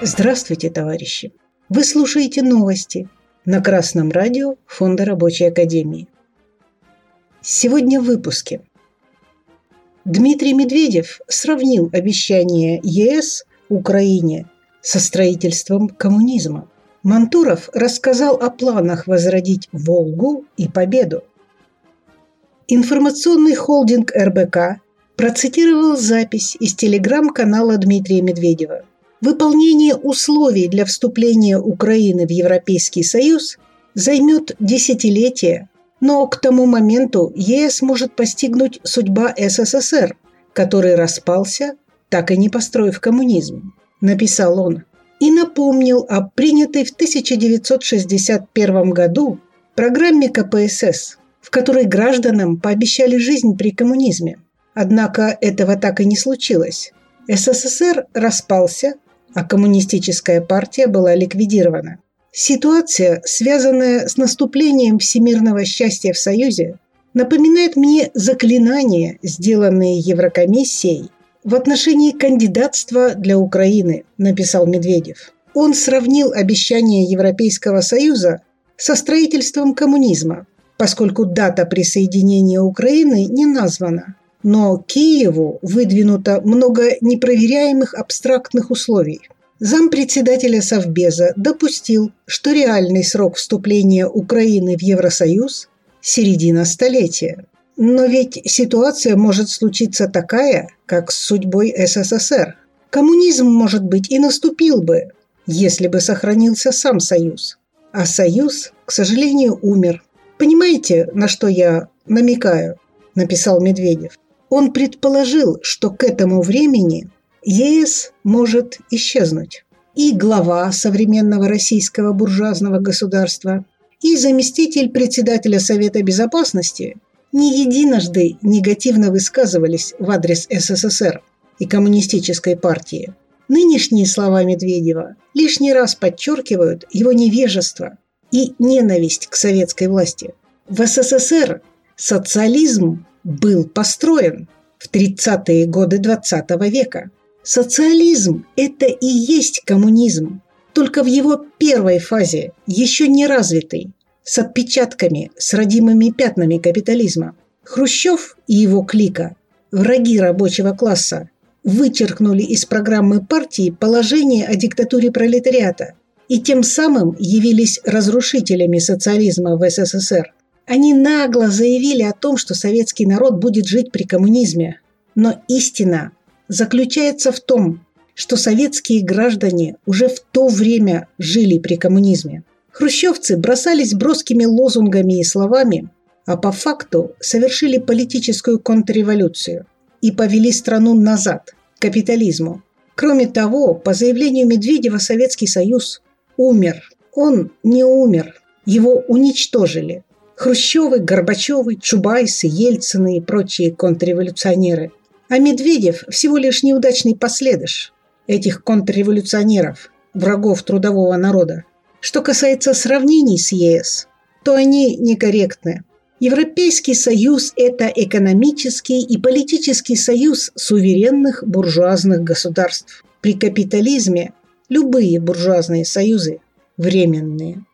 Здравствуйте, товарищи! Вы слушаете новости на Красном радио Фонда Рабочей Академии. Сегодня в выпуске. Дмитрий Медведев сравнил обещание ЕС Украине со строительством коммунизма. Мантуров рассказал о планах возродить Волгу и Победу. Информационный холдинг РБК процитировал запись из телеграм-канала Дмитрия Медведева. Выполнение условий для вступления Украины в Европейский Союз займет десятилетия, но к тому моменту ЕС может постигнуть судьба СССР, который распался, так и не построив коммунизм, написал он. И напомнил о принятой в 1961 году программе КПСС, в которой гражданам пообещали жизнь при коммунизме – Однако этого так и не случилось. СССР распался, а коммунистическая партия была ликвидирована. Ситуация, связанная с наступлением всемирного счастья в Союзе, напоминает мне заклинания, сделанные Еврокомиссией в отношении кандидатства для Украины, написал Медведев. Он сравнил обещание Европейского Союза со строительством коммунизма, поскольку дата присоединения Украины не названа но Киеву выдвинуто много непроверяемых абстрактных условий. Зампредседателя Совбеза допустил, что реальный срок вступления Украины в Евросоюз – середина столетия. Но ведь ситуация может случиться такая, как с судьбой СССР. Коммунизм, может быть, и наступил бы, если бы сохранился сам Союз. А Союз, к сожалению, умер. Понимаете, на что я намекаю? Написал Медведев. Он предположил, что к этому времени ЕС может исчезнуть. И глава современного российского буржуазного государства, и заместитель председателя Совета Безопасности не единожды негативно высказывались в адрес СССР и коммунистической партии. Нынешние слова Медведева лишний раз подчеркивают его невежество и ненависть к советской власти. В СССР социализм был построен в 30-е годы 20 века. Социализм – это и есть коммунизм, только в его первой фазе, еще не развитый, с отпечатками, с родимыми пятнами капитализма. Хрущев и его клика, враги рабочего класса, вычеркнули из программы партии положение о диктатуре пролетариата и тем самым явились разрушителями социализма в СССР. Они нагло заявили о том, что советский народ будет жить при коммунизме. Но истина заключается в том, что советские граждане уже в то время жили при коммунизме. Хрущевцы бросались броскими лозунгами и словами, а по факту совершили политическую контрреволюцию и повели страну назад, к капитализму. Кроме того, по заявлению Медведева Советский Союз умер. Он не умер, его уничтожили – Хрущевы, Горбачевы, Чубайсы, Ельцины и прочие контрреволюционеры. А Медведев всего лишь неудачный последыш этих контрреволюционеров, врагов трудового народа. Что касается сравнений с ЕС, то они некорректны. Европейский союз – это экономический и политический союз суверенных буржуазных государств. При капитализме любые буржуазные союзы временные.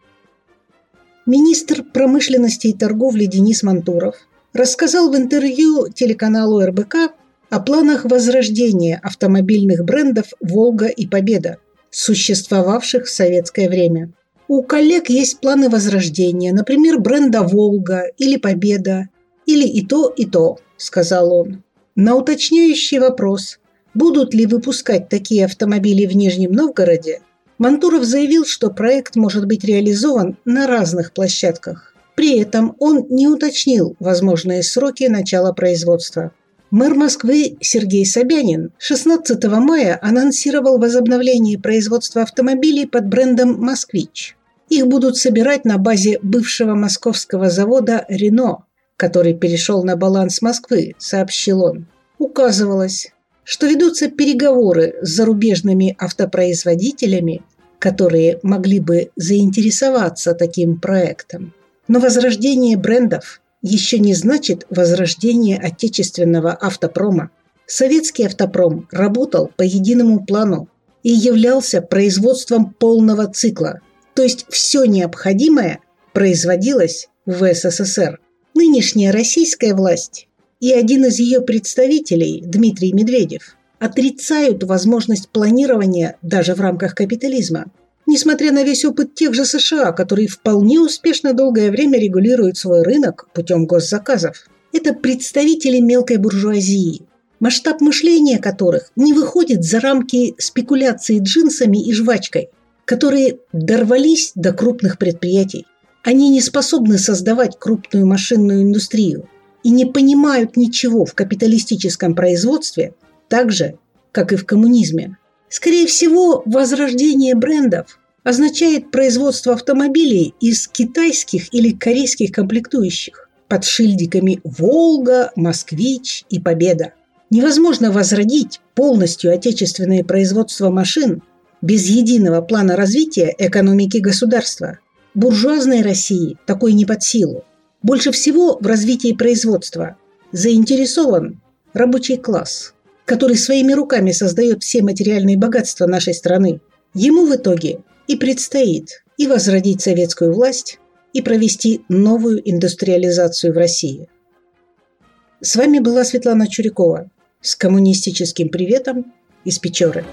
Министр промышленности и торговли Денис Мантуров рассказал в интервью телеканалу РБК о планах возрождения автомобильных брендов «Волга» и «Победа», существовавших в советское время. У коллег есть планы возрождения, например, бренда «Волга» или «Победа», или и то, и то, сказал он. На уточняющий вопрос, будут ли выпускать такие автомобили в Нижнем Новгороде, Мантуров заявил, что проект может быть реализован на разных площадках. При этом он не уточнил возможные сроки начала производства. Мэр Москвы Сергей Собянин 16 мая анонсировал возобновление производства автомобилей под брендом «Москвич». Их будут собирать на базе бывшего московского завода «Рено», который перешел на баланс Москвы, сообщил он. Указывалось, что ведутся переговоры с зарубежными автопроизводителями, которые могли бы заинтересоваться таким проектом. Но возрождение брендов еще не значит возрождение отечественного автопрома. Советский автопром работал по единому плану и являлся производством полного цикла, то есть все необходимое производилось в СССР. Нынешняя российская власть и один из ее представителей, Дмитрий Медведев, отрицают возможность планирования даже в рамках капитализма. Несмотря на весь опыт тех же США, которые вполне успешно долгое время регулируют свой рынок путем госзаказов. Это представители мелкой буржуазии, масштаб мышления которых не выходит за рамки спекуляции джинсами и жвачкой, которые дорвались до крупных предприятий. Они не способны создавать крупную машинную индустрию и не понимают ничего в капиталистическом производстве так же, как и в коммунизме. Скорее всего, возрождение брендов означает производство автомобилей из китайских или корейских комплектующих под шильдиками «Волга», «Москвич» и «Победа». Невозможно возродить полностью отечественное производство машин без единого плана развития экономики государства. Буржуазной России такой не под силу. Больше всего в развитии производства заинтересован рабочий класс, который своими руками создает все материальные богатства нашей страны. Ему в итоге и предстоит и возродить советскую власть, и провести новую индустриализацию в России. С вами была Светлана Чурикова с коммунистическим приветом из Печоры.